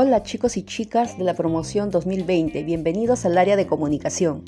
Hola chicos y chicas de la promoción 2020, bienvenidos al área de comunicación.